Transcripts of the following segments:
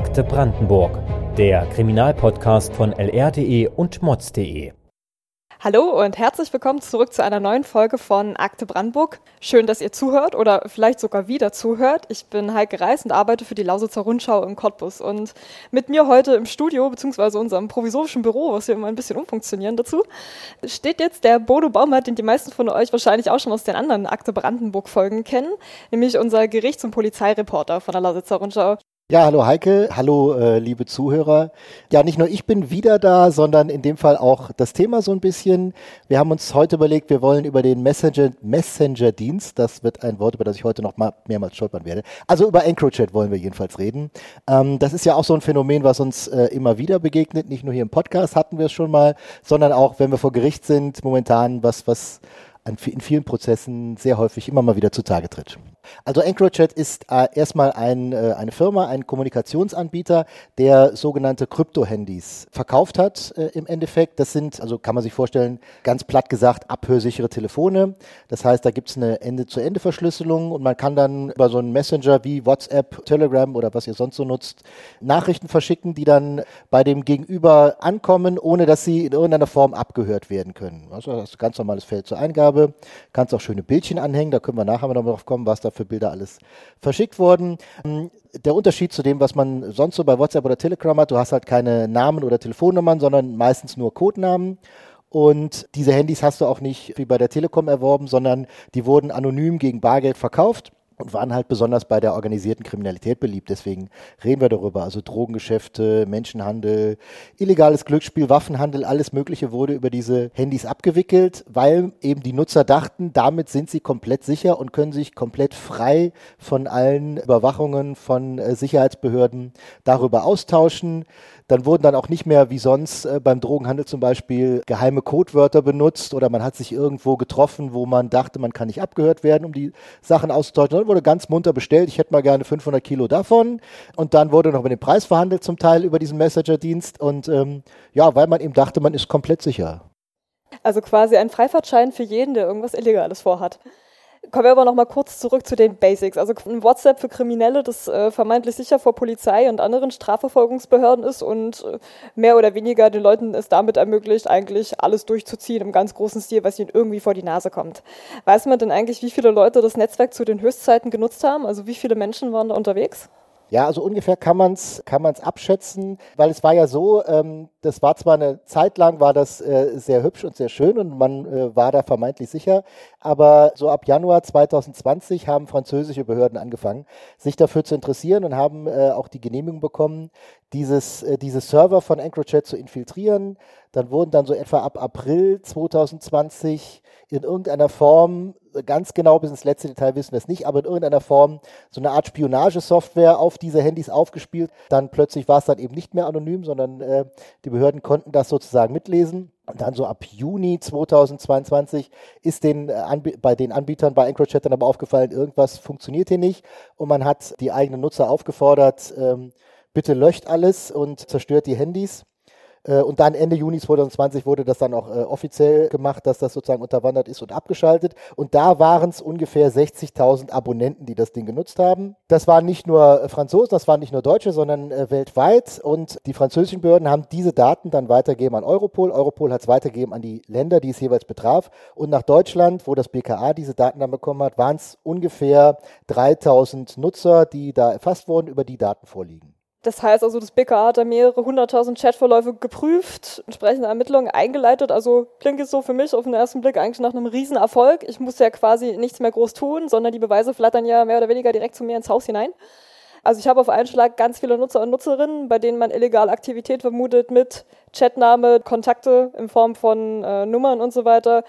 Akte Brandenburg, der Kriminalpodcast von lr.de und mods.de. Hallo und herzlich willkommen zurück zu einer neuen Folge von Akte Brandenburg. Schön, dass ihr zuhört oder vielleicht sogar wieder zuhört. Ich bin Heike Reis und arbeite für die Lausitzer Rundschau im Cottbus. Und mit mir heute im Studio, beziehungsweise unserem provisorischen Büro, was wir immer ein bisschen umfunktionieren dazu, steht jetzt der Bodo Baumert, den die meisten von euch wahrscheinlich auch schon aus den anderen Akte Brandenburg Folgen kennen, nämlich unser Gerichts- und Polizeireporter von der Lausitzer Rundschau. Ja, hallo Heike, hallo äh, liebe Zuhörer. Ja, nicht nur ich bin wieder da, sondern in dem Fall auch das Thema so ein bisschen. Wir haben uns heute überlegt, wir wollen über den Messenger, Messenger-Dienst, das wird ein Wort, über das ich heute noch mal mehrmals stolpern werde. Also über EncroChat wollen wir jedenfalls reden. Ähm, das ist ja auch so ein Phänomen, was uns äh, immer wieder begegnet. Nicht nur hier im Podcast hatten wir es schon mal, sondern auch, wenn wir vor Gericht sind, momentan was, was in vielen Prozessen sehr häufig immer mal wieder zutage tritt. Also EncroChat ist äh, erstmal ein, äh, eine Firma, ein Kommunikationsanbieter, der sogenannte Krypto-Handys verkauft hat äh, im Endeffekt. Das sind, also kann man sich vorstellen, ganz platt gesagt, abhörsichere Telefone. Das heißt, da gibt es eine Ende-zu-Ende-Verschlüsselung und man kann dann über so einen Messenger wie WhatsApp, Telegram oder was ihr sonst so nutzt, Nachrichten verschicken, die dann bei dem Gegenüber ankommen, ohne dass sie in irgendeiner Form abgehört werden können. Also das ist ein ganz normales Feld zur Eingabe. Kannst auch schöne Bildchen anhängen, da können wir nachher mal drauf kommen, was da für Bilder alles verschickt wurden. Ähm, der Unterschied zu dem, was man sonst so bei WhatsApp oder Telegram hat, du hast halt keine Namen oder Telefonnummern, sondern meistens nur Codenamen. Und diese Handys hast du auch nicht wie bei der Telekom erworben, sondern die wurden anonym gegen Bargeld verkauft und waren halt besonders bei der organisierten Kriminalität beliebt. Deswegen reden wir darüber. Also Drogengeschäfte, Menschenhandel, illegales Glücksspiel, Waffenhandel, alles Mögliche wurde über diese Handys abgewickelt, weil eben die Nutzer dachten, damit sind sie komplett sicher und können sich komplett frei von allen Überwachungen von äh, Sicherheitsbehörden darüber austauschen. Dann wurden dann auch nicht mehr wie sonst äh, beim Drogenhandel zum Beispiel geheime Codewörter benutzt oder man hat sich irgendwo getroffen, wo man dachte, man kann nicht abgehört werden, um die Sachen auszutauschen. Wurde ganz munter bestellt, ich hätte mal gerne 500 Kilo davon. Und dann wurde noch mit dem Preis verhandelt zum Teil über diesen Messenger-Dienst. Und ähm, ja, weil man eben dachte, man ist komplett sicher. Also quasi ein Freifahrtschein für jeden, der irgendwas Illegales vorhat. Kommen wir aber noch mal kurz zurück zu den Basics. Also ein WhatsApp für Kriminelle, das äh, vermeintlich sicher vor Polizei und anderen Strafverfolgungsbehörden ist und äh, mehr oder weniger den Leuten es damit ermöglicht, eigentlich alles durchzuziehen im ganz großen Stil, was ihnen irgendwie vor die Nase kommt. Weiß man denn eigentlich, wie viele Leute das Netzwerk zu den Höchstzeiten genutzt haben? Also wie viele Menschen waren da unterwegs? Ja, also ungefähr kann man es kann man's abschätzen, weil es war ja so, ähm, das war zwar eine Zeit lang, war das äh, sehr hübsch und sehr schön und man äh, war da vermeintlich sicher, aber so ab Januar 2020 haben französische Behörden angefangen, sich dafür zu interessieren und haben äh, auch die Genehmigung bekommen, dieses, äh, diese Server von EncroChat zu infiltrieren. Dann wurden dann so etwa ab April 2020 in irgendeiner Form, ganz genau bis ins letzte Detail wissen wir es nicht, aber in irgendeiner Form so eine Art Spionagesoftware auf diese Handys aufgespielt. Dann plötzlich war es dann eben nicht mehr anonym, sondern äh, die Behörden konnten das sozusagen mitlesen. Und dann so ab Juni 2022 ist den, äh, bei den Anbietern bei EncroChat dann aber aufgefallen, irgendwas funktioniert hier nicht. Und man hat die eigenen Nutzer aufgefordert, ähm, bitte löscht alles und zerstört die Handys. Äh, und dann Ende Juni 2020 wurde das dann auch äh, offiziell gemacht, dass das sozusagen unterwandert ist und abgeschaltet. Und da waren es ungefähr 60.000 Abonnenten, die das Ding genutzt haben. Das waren nicht nur äh, Franzosen, das waren nicht nur Deutsche, sondern weltweit. Und die französischen Behörden haben diese Daten dann weitergegeben an Europol. Europol hat es weitergegeben an die Länder, die es jeweils betraf. Und nach Deutschland, wo das BKA diese Daten dann bekommen hat, waren es ungefähr 3.000 Nutzer, die da erfasst wurden, über die Daten vorliegen. Das heißt also, das BKA hat da mehrere hunderttausend Chatverläufe geprüft, entsprechende Ermittlungen eingeleitet. Also klingt jetzt so für mich auf den ersten Blick eigentlich nach einem Riesenerfolg. Ich muss ja quasi nichts mehr groß tun, sondern die Beweise flattern ja mehr oder weniger direkt zu mir ins Haus hinein. Also ich habe auf einen Schlag ganz viele Nutzer und Nutzerinnen, bei denen man illegale Aktivität vermutet mit Chatname, Kontakte in Form von äh, Nummern und so weiter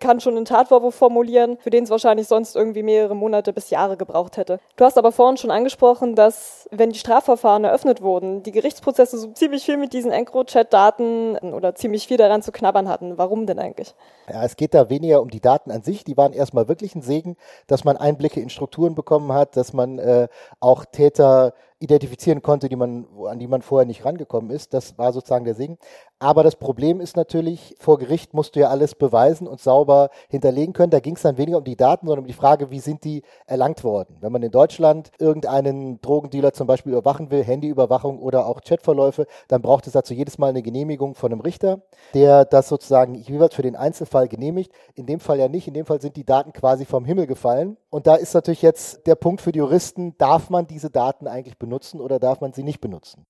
kann schon einen Tatvorwurf formulieren, für den es wahrscheinlich sonst irgendwie mehrere Monate bis Jahre gebraucht hätte. Du hast aber vorhin schon angesprochen, dass, wenn die Strafverfahren eröffnet wurden, die Gerichtsprozesse so ziemlich viel mit diesen EncroChat-Daten oder ziemlich viel daran zu knabbern hatten. Warum denn eigentlich? Ja, es geht da weniger um die Daten an sich. Die waren erstmal wirklich ein Segen, dass man Einblicke in Strukturen bekommen hat, dass man äh, auch Täter identifizieren konnte, die man, an die man vorher nicht rangekommen ist. Das war sozusagen der Segen. Aber das Problem ist natürlich, vor Gericht musst du ja alles beweisen und sauber hinterlegen können. Da ging es dann weniger um die Daten, sondern um die Frage, wie sind die erlangt worden. Wenn man in Deutschland irgendeinen Drogendealer zum Beispiel überwachen will, Handyüberwachung oder auch Chatverläufe, dann braucht es dazu jedes Mal eine Genehmigung von einem Richter, der das sozusagen jeweils für den Einzelfall genehmigt. In dem Fall ja nicht. In dem Fall sind die Daten quasi vom Himmel gefallen. Und da ist natürlich jetzt der Punkt für die Juristen, darf man diese Daten eigentlich benutzen oder darf man sie nicht benutzen?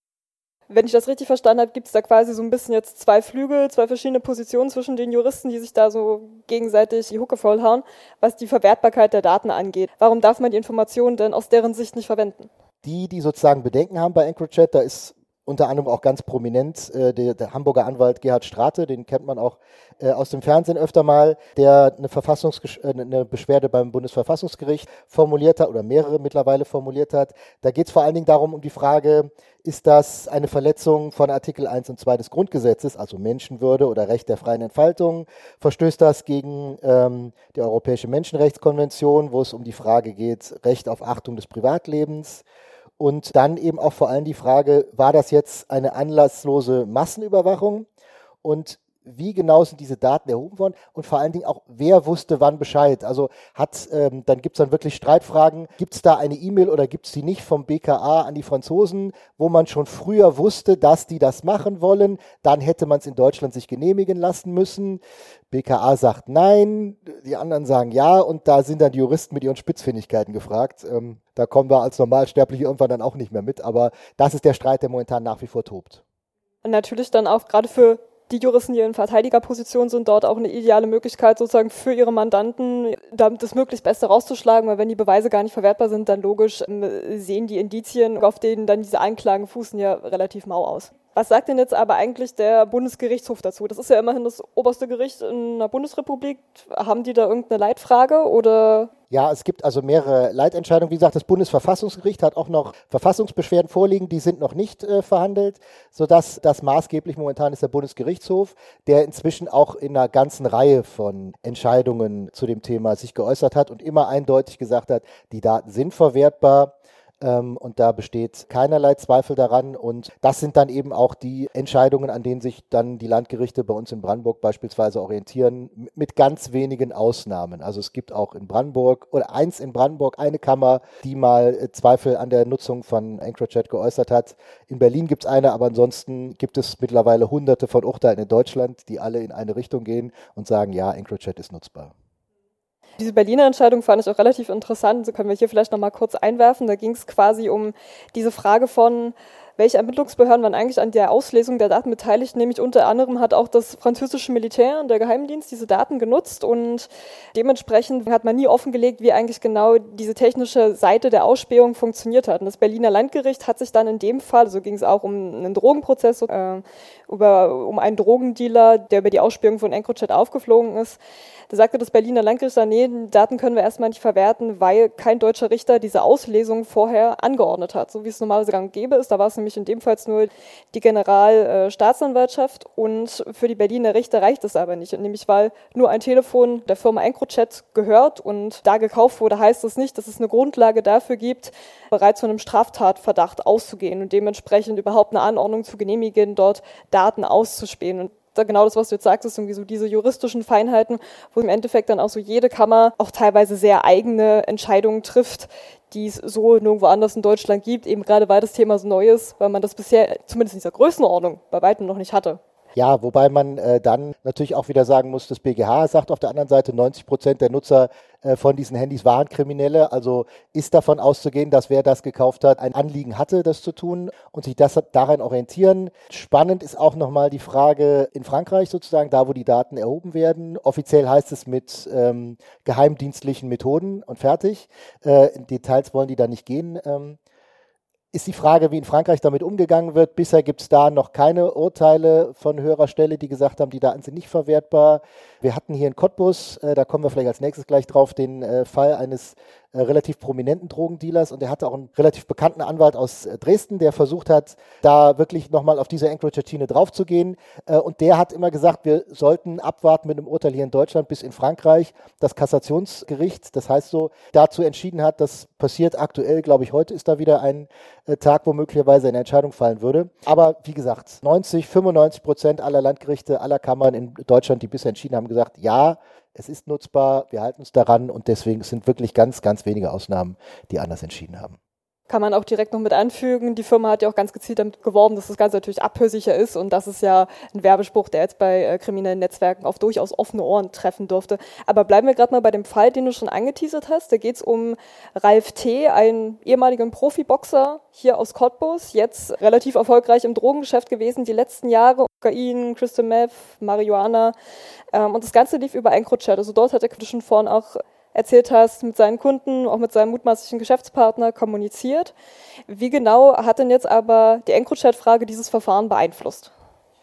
Wenn ich das richtig verstanden habe, gibt es da quasi so ein bisschen jetzt zwei Flügel, zwei verschiedene Positionen zwischen den Juristen, die sich da so gegenseitig die Hucke vollhauen, was die Verwertbarkeit der Daten angeht. Warum darf man die Informationen denn aus deren Sicht nicht verwenden? Die, die sozusagen Bedenken haben bei EncroChat, da ist unter anderem auch ganz prominent äh, der, der, Hamburger Anwalt Gerhard Strate, den kennt man auch äh, aus dem Fernsehen öfter mal, der eine, Verfassungs äh, eine Beschwerde beim Bundesverfassungsgericht formuliert hat oder mehrere mittlerweile formuliert hat. Da geht es vor allen Dingen darum, um die Frage, ist das eine Verletzung von Artikel 1 und 2 des Grundgesetzes, also Menschenwürde oder Recht der freien Entfaltung? Verstößt das gegen ähm, die Europäische Menschenrechtskonvention, wo es um die Frage geht, Recht auf Achtung des Privatlebens? Und dann eben auch vor allem die Frage, war das jetzt eine anlasslose Massenüberwachung? Und wie genau sind diese Daten erhoben worden und vor allen Dingen auch, wer wusste wann Bescheid. Also hat, ähm, dann gibt es dann wirklich Streitfragen, gibt es da eine E-Mail oder gibt es die nicht vom BKA an die Franzosen, wo man schon früher wusste, dass die das machen wollen, dann hätte man es in Deutschland sich genehmigen lassen müssen. BKA sagt nein, die anderen sagen ja und da sind dann die Juristen mit ihren Spitzfindigkeiten gefragt. Ähm, da kommen wir als Normalsterbliche irgendwann dann auch nicht mehr mit, aber das ist der Streit, der momentan nach wie vor tobt. Und natürlich dann auch gerade für die Juristen, die in Verteidigerposition sind, dort auch eine ideale Möglichkeit sozusagen für ihre Mandanten, das möglichst Beste rauszuschlagen, weil wenn die Beweise gar nicht verwertbar sind, dann logisch ähm, sehen die Indizien, auf denen dann diese Anklagen fußen, ja relativ mau aus. Was sagt denn jetzt aber eigentlich der Bundesgerichtshof dazu? Das ist ja immerhin das oberste Gericht in einer Bundesrepublik. Haben die da irgendeine Leitfrage oder? Ja, es gibt also mehrere Leitentscheidungen. Wie gesagt, das Bundesverfassungsgericht hat auch noch Verfassungsbeschwerden vorliegen, die sind noch nicht äh, verhandelt, sodass das maßgeblich momentan ist der Bundesgerichtshof, der inzwischen auch in einer ganzen Reihe von Entscheidungen zu dem Thema sich geäußert hat und immer eindeutig gesagt hat, die Daten sind verwertbar. Ähm, und da besteht keinerlei Zweifel daran. Und das sind dann eben auch die Entscheidungen, an denen sich dann die Landgerichte bei uns in Brandenburg beispielsweise orientieren, mit ganz wenigen Ausnahmen. Also es gibt auch in Brandenburg oder eins in Brandenburg, eine Kammer, die mal äh, Zweifel an der Nutzung von EncroChat geäußert hat. In Berlin gibt es eine, aber ansonsten gibt es mittlerweile hunderte von Urteilen in Deutschland, die alle in eine Richtung gehen und sagen, ja, EncroChat ist nutzbar. Diese Berliner Entscheidung fand ich auch relativ interessant. So können wir hier vielleicht nochmal kurz einwerfen. Da ging es quasi um diese Frage von, welche Ermittlungsbehörden waren eigentlich an der Auslesung der Daten beteiligt. Nämlich unter anderem hat auch das französische Militär und der Geheimdienst diese Daten genutzt und dementsprechend hat man nie offengelegt, wie eigentlich genau diese technische Seite der Ausspähung funktioniert hat. Und das Berliner Landgericht hat sich dann in dem Fall, so ging es auch um einen Drogenprozess, äh, über, um einen Drogendealer, der über die Ausspähung von EncroChat aufgeflogen ist, da sagte das Berliner Landgericht, nee, Daten können wir erstmal nicht verwerten, weil kein deutscher Richter diese Auslesung vorher angeordnet hat, so wie es normalerweise gang gäbe ist. Da war es nämlich in dem Fall nur die Generalstaatsanwaltschaft und für die Berliner Richter reicht es aber nicht, nämlich weil nur ein Telefon der Firma EncroChat gehört und da gekauft wurde, heißt das nicht, dass es eine Grundlage dafür gibt, bereits von einem Straftatverdacht auszugehen und dementsprechend überhaupt eine Anordnung zu genehmigen, dort Daten auszuspähen. Und genau das, was du jetzt sagst, ist irgendwie so diese juristischen Feinheiten, wo im Endeffekt dann auch so jede Kammer auch teilweise sehr eigene Entscheidungen trifft, die es so nirgendwo anders in Deutschland gibt, eben gerade weil das Thema so neu ist, weil man das bisher zumindest in dieser Größenordnung bei weitem noch nicht hatte. Ja, wobei man äh, dann natürlich auch wieder sagen muss, das BGH sagt auf der anderen Seite, 90 Prozent der Nutzer äh, von diesen Handys waren Kriminelle. Also ist davon auszugehen, dass wer das gekauft hat, ein Anliegen hatte, das zu tun und sich das daran orientieren. Spannend ist auch nochmal die Frage in Frankreich sozusagen, da wo die Daten erhoben werden. Offiziell heißt es mit ähm, geheimdienstlichen Methoden und fertig. Äh, in Details wollen die da nicht gehen. Ähm, ist die Frage, wie in Frankreich damit umgegangen wird. Bisher gibt es da noch keine Urteile von höherer Stelle, die gesagt haben, die Daten sind nicht verwertbar. Wir hatten hier in Cottbus, äh, da kommen wir vielleicht als nächstes gleich drauf, den äh, Fall eines äh, relativ prominenten Drogendealers und er hatte auch einen relativ bekannten Anwalt aus äh, Dresden, der versucht hat, da wirklich nochmal auf diese Anchorage-Schiene draufzugehen. Äh, und der hat immer gesagt, wir sollten abwarten mit einem Urteil hier in Deutschland bis in Frankreich. Das Kassationsgericht, das heißt so, dazu entschieden hat, das passiert aktuell, glaube ich, heute ist da wieder ein äh, Tag, wo möglicherweise eine Entscheidung fallen würde. Aber wie gesagt, 90, 95 Prozent aller Landgerichte, aller Kammern in Deutschland, die bisher entschieden haben, gesagt, ja, es ist nutzbar, wir halten uns daran und deswegen sind wirklich ganz, ganz wenige Ausnahmen, die anders entschieden haben. Kann man auch direkt noch mit anfügen. Die Firma hat ja auch ganz gezielt damit geworben, dass das Ganze natürlich abhörsicher ist und das ist ja ein Werbespruch, der jetzt bei äh, kriminellen Netzwerken auf durchaus offene Ohren treffen dürfte. Aber bleiben wir gerade mal bei dem Fall, den du schon angeteasert hast. Da geht es um Ralf T., einen ehemaligen Profiboxer hier aus Cottbus, jetzt relativ erfolgreich im Drogengeschäft gewesen die letzten Jahre. Kokain, Crystal Meth, Marihuana. Ähm, und das Ganze lief über EncroChat. Also dort hat er schon vorhin auch erzählt hast, mit seinen Kunden, auch mit seinem mutmaßlichen Geschäftspartner kommuniziert. Wie genau hat denn jetzt aber die EncroChat-Frage dieses Verfahren beeinflusst?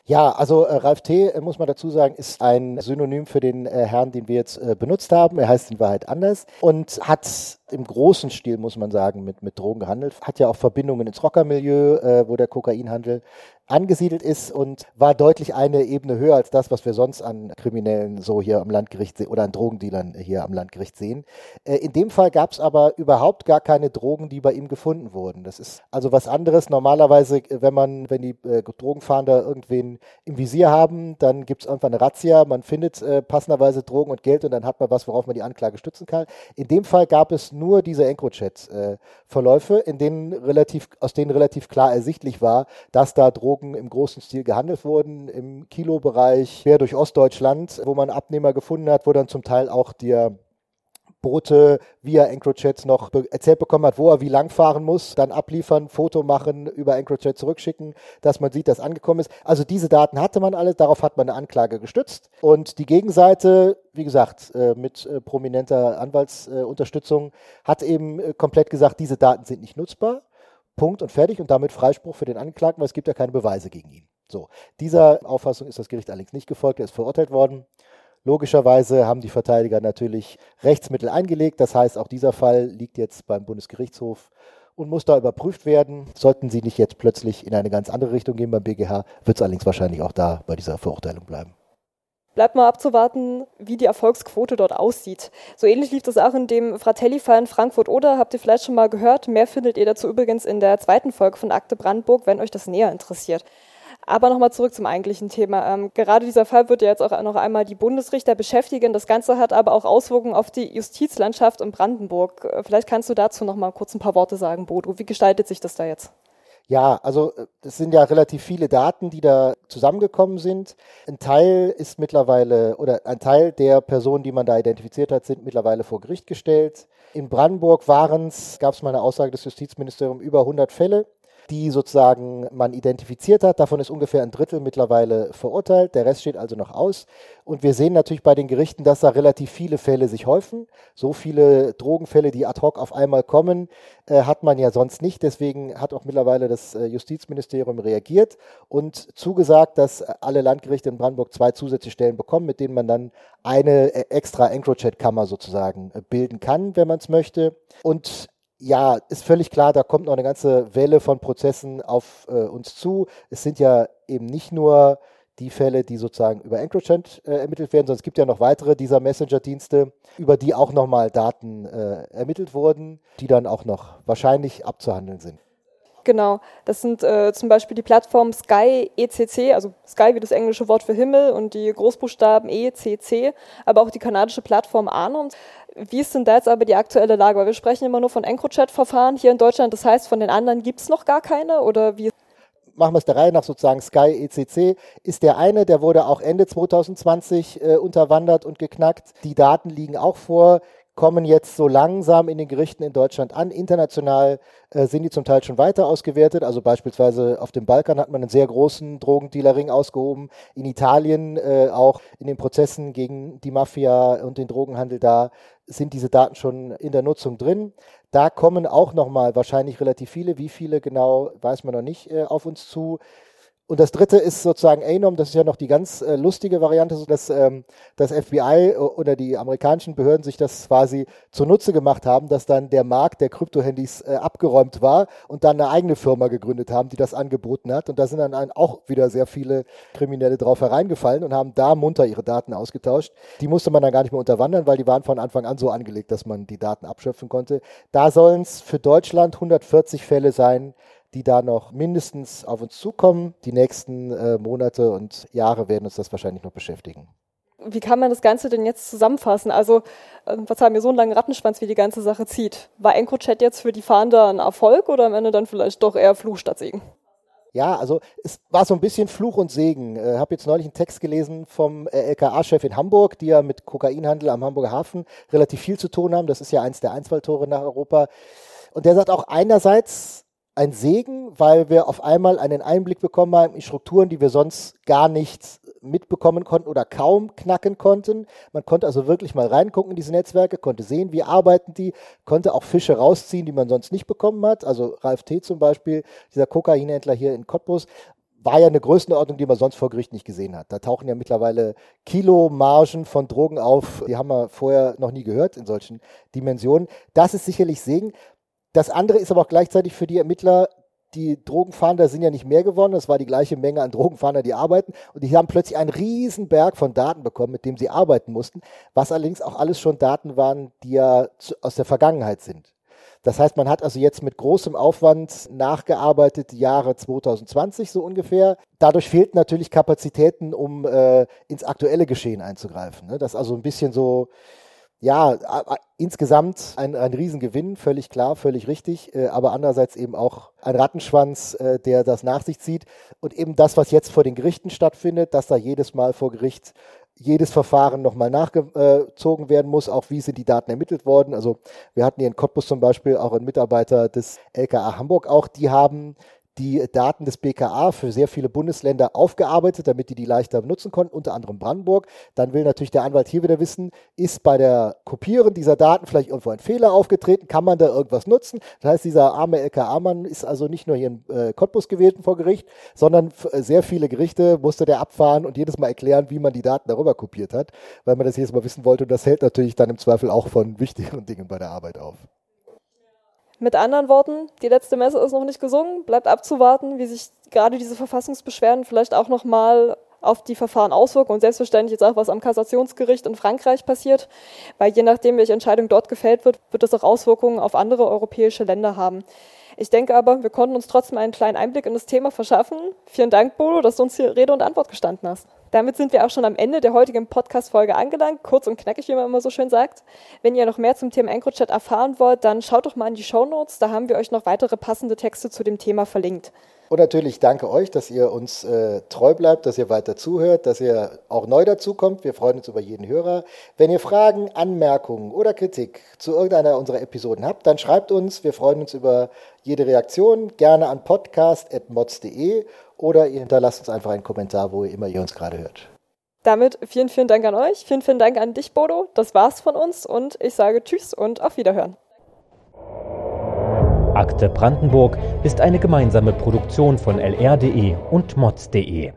Ja, also äh, Ralf T., äh, muss man dazu sagen, ist ein Synonym für den äh, Herrn, den wir jetzt äh, benutzt haben. Er heißt in Wahrheit anders und hat im großen Stil, muss man sagen, mit, mit Drogen gehandelt. Hat ja auch Verbindungen ins Rockermilieu, äh, wo der Kokainhandel angesiedelt ist und war deutlich eine Ebene höher als das, was wir sonst an Kriminellen so hier am Landgericht oder an Drogendealern hier am Landgericht sehen. Äh, in dem Fall gab es aber überhaupt gar keine Drogen, die bei ihm gefunden wurden. Das ist also was anderes. Normalerweise, äh, wenn man, wenn die äh, Drogenfahnder irgendwen im Visier haben, dann gibt es irgendwann eine Razzia, man findet äh, passenderweise Drogen und Geld und dann hat man was, worauf man die Anklage stützen kann. In dem Fall gab es nur diese EncroChat-Verläufe, in denen relativ, aus denen relativ klar ersichtlich war, dass da Drogen im großen Stil gehandelt wurden, im Kilobereich, quer durch Ostdeutschland, wo man Abnehmer gefunden hat, wo dann zum Teil auch der Boote via EncroChat noch erzählt bekommen hat, wo er wie lang fahren muss, dann abliefern, Foto machen, über EncroChat zurückschicken, dass man sieht, dass angekommen ist. Also diese Daten hatte man alle, darauf hat man eine Anklage gestützt. Und die Gegenseite, wie gesagt, äh, mit äh, prominenter Anwaltsunterstützung, hat eben äh, komplett gesagt, diese Daten sind nicht nutzbar. Punkt und fertig und damit Freispruch für den Angeklagten, weil es gibt ja keine Beweise gegen ihn. So, dieser Auffassung ist das Gericht allerdings nicht gefolgt, er ist verurteilt worden. Logischerweise haben die Verteidiger natürlich Rechtsmittel eingelegt, das heißt, auch dieser Fall liegt jetzt beim Bundesgerichtshof und muss da überprüft werden. Sollten sie nicht jetzt plötzlich in eine ganz andere Richtung gehen beim BGH, wird es allerdings wahrscheinlich auch da bei dieser Verurteilung bleiben. Bleibt mal abzuwarten, wie die Erfolgsquote dort aussieht. So ähnlich lief das auch in dem Fratelli-Fall in Frankfurt oder habt ihr vielleicht schon mal gehört. Mehr findet ihr dazu übrigens in der zweiten Folge von Akte Brandenburg, wenn euch das näher interessiert. Aber nochmal zurück zum eigentlichen Thema. Ähm, gerade dieser Fall wird ja jetzt auch noch einmal die Bundesrichter beschäftigen. Das Ganze hat aber auch Auswirkungen auf die Justizlandschaft in Brandenburg. Äh, vielleicht kannst du dazu noch mal kurz ein paar Worte sagen, Bodo. Wie gestaltet sich das da jetzt? Ja, also es sind ja relativ viele Daten, die da zusammengekommen sind. Ein Teil ist mittlerweile, oder ein Teil der Personen, die man da identifiziert hat, sind mittlerweile vor Gericht gestellt. In Brandenburg waren es, gab es mal eine Aussage des Justizministeriums, über 100 Fälle die sozusagen man identifiziert hat. Davon ist ungefähr ein Drittel mittlerweile verurteilt. Der Rest steht also noch aus. Und wir sehen natürlich bei den Gerichten, dass da relativ viele Fälle sich häufen. So viele Drogenfälle, die ad hoc auf einmal kommen, äh, hat man ja sonst nicht. Deswegen hat auch mittlerweile das äh, Justizministerium reagiert und zugesagt, dass alle Landgerichte in Brandenburg zwei zusätzliche Stellen bekommen, mit denen man dann eine äh, extra EncroChat-Kammer sozusagen äh, bilden kann, wenn man es möchte. Und ja, ist völlig klar, da kommt noch eine ganze Welle von Prozessen auf äh, uns zu. Es sind ja eben nicht nur die Fälle, die sozusagen über EncroChat äh, ermittelt werden, sondern es gibt ja noch weitere dieser Messenger-Dienste, über die auch nochmal Daten äh, ermittelt wurden, die dann auch noch wahrscheinlich abzuhandeln sind. Genau, das sind äh, zum Beispiel die Plattformen Sky ECC, also Sky wie das englische Wort für Himmel und die Großbuchstaben ECC, aber auch die kanadische Plattform Anom. Wie ist denn da jetzt aber die aktuelle Lage? Weil wir sprechen immer nur von EncroChat-Verfahren hier in Deutschland, das heißt, von den anderen gibt es noch gar keine oder wie? machen wir es der Reihe nach sozusagen Sky ECC, ist der eine, der wurde auch Ende 2020 äh, unterwandert und geknackt. Die Daten liegen auch vor kommen jetzt so langsam in den Gerichten in Deutschland an. International äh, sind die zum Teil schon weiter ausgewertet. Also beispielsweise auf dem Balkan hat man einen sehr großen Drogendealerring ausgehoben. In Italien äh, auch in den Prozessen gegen die Mafia und den Drogenhandel da sind diese Daten schon in der Nutzung drin. Da kommen auch nochmal wahrscheinlich relativ viele. Wie viele genau, weiß man noch nicht, äh, auf uns zu. Und das dritte ist sozusagen ANOM, das ist ja noch die ganz äh, lustige Variante, so dass ähm, das FBI äh, oder die amerikanischen Behörden sich das quasi zunutze gemacht haben, dass dann der Markt der Kryptohandys äh, abgeräumt war und dann eine eigene Firma gegründet haben, die das angeboten hat. Und da sind dann auch wieder sehr viele Kriminelle drauf hereingefallen und haben da munter ihre Daten ausgetauscht. Die musste man dann gar nicht mehr unterwandern, weil die waren von Anfang an so angelegt, dass man die Daten abschöpfen konnte. Da sollen es für Deutschland 140 Fälle sein, die da noch mindestens auf uns zukommen. Die nächsten äh, Monate und Jahre werden uns das wahrscheinlich noch beschäftigen. Wie kann man das Ganze denn jetzt zusammenfassen? Also, äh, was haben wir so einen langen Rattenschwanz, wie die ganze Sache zieht? War EncroChat jetzt für die Fahnder ein Erfolg oder am Ende dann vielleicht doch eher Fluch statt Segen? Ja, also es war so ein bisschen Fluch und Segen. Ich äh, habe jetzt neulich einen Text gelesen vom äh, LKA-Chef in Hamburg, die ja mit Kokainhandel am Hamburger Hafen relativ viel zu tun haben. Das ist ja eins der Einfalltore nach Europa. Und der sagt auch einerseits, ein Segen, weil wir auf einmal einen Einblick bekommen haben in Strukturen, die wir sonst gar nicht mitbekommen konnten oder kaum knacken konnten. Man konnte also wirklich mal reingucken in diese Netzwerke, konnte sehen, wie arbeiten die, konnte auch Fische rausziehen, die man sonst nicht bekommen hat. Also Ralf T. zum Beispiel, dieser Kokainhändler hier in Cottbus, war ja eine Größenordnung, die man sonst vor Gericht nicht gesehen hat. Da tauchen ja mittlerweile Kilomargen von Drogen auf, die haben wir vorher noch nie gehört in solchen Dimensionen. Das ist sicherlich Segen. Das andere ist aber auch gleichzeitig für die Ermittler, die Drogenfahnder sind ja nicht mehr geworden, das war die gleiche Menge an Drogenfahnder, die arbeiten und die haben plötzlich einen riesen Berg von Daten bekommen, mit dem sie arbeiten mussten, was allerdings auch alles schon Daten waren, die ja aus der Vergangenheit sind. Das heißt, man hat also jetzt mit großem Aufwand nachgearbeitet, Jahre 2020 so ungefähr. Dadurch fehlten natürlich Kapazitäten, um äh, ins aktuelle Geschehen einzugreifen. Ne? Das ist also ein bisschen so, ja, insgesamt ein, ein Riesengewinn, völlig klar, völlig richtig, äh, aber andererseits eben auch ein Rattenschwanz, äh, der das nach sich zieht. Und eben das, was jetzt vor den Gerichten stattfindet, dass da jedes Mal vor Gericht jedes Verfahren nochmal nachgezogen werden muss, auch wie sind die Daten ermittelt worden. Also wir hatten hier in Cottbus zum Beispiel auch einen Mitarbeiter des LKA Hamburg auch, die haben die Daten des BKA für sehr viele Bundesländer aufgearbeitet, damit die die leichter nutzen konnten, unter anderem Brandenburg. Dann will natürlich der Anwalt hier wieder wissen, ist bei der Kopieren dieser Daten vielleicht irgendwo ein Fehler aufgetreten, kann man da irgendwas nutzen? Das heißt, dieser arme LKA-Mann ist also nicht nur hier in äh, Cottbus gewählt vor Gericht, sondern äh, sehr viele Gerichte musste der abfahren und jedes Mal erklären, wie man die Daten darüber kopiert hat, weil man das jedes Mal wissen wollte und das hält natürlich dann im Zweifel auch von wichtigeren Dingen bei der Arbeit auf. Mit anderen Worten, die letzte Messe ist noch nicht gesungen, bleibt abzuwarten, wie sich gerade diese Verfassungsbeschwerden vielleicht auch nochmal auf die Verfahren auswirken und selbstverständlich jetzt auch, was am Kassationsgericht in Frankreich passiert, weil je nachdem, welche Entscheidung dort gefällt wird, wird das auch Auswirkungen auf andere europäische Länder haben. Ich denke aber, wir konnten uns trotzdem einen kleinen Einblick in das Thema verschaffen. Vielen Dank, Bodo, dass du uns hier Rede und Antwort gestanden hast. Damit sind wir auch schon am Ende der heutigen Podcast-Folge angelangt. Kurz und knackig, wie man immer so schön sagt. Wenn ihr noch mehr zum Thema EncroChat erfahren wollt, dann schaut doch mal in die Show Notes. Da haben wir euch noch weitere passende Texte zu dem Thema verlinkt. Und natürlich danke euch, dass ihr uns äh, treu bleibt, dass ihr weiter zuhört, dass ihr auch neu dazukommt. Wir freuen uns über jeden Hörer. Wenn ihr Fragen, Anmerkungen oder Kritik zu irgendeiner unserer Episoden habt, dann schreibt uns. Wir freuen uns über jede Reaktion. Gerne an podcast.mods.de oder ihr hinterlasst uns einfach einen Kommentar, wo ihr immer ihr uns gerade hört. Damit vielen, vielen Dank an euch. Vielen, vielen Dank an dich, Bodo. Das war's von uns und ich sage Tschüss und auf Wiederhören. Akte Brandenburg ist eine gemeinsame Produktion von lr.de und mods.de.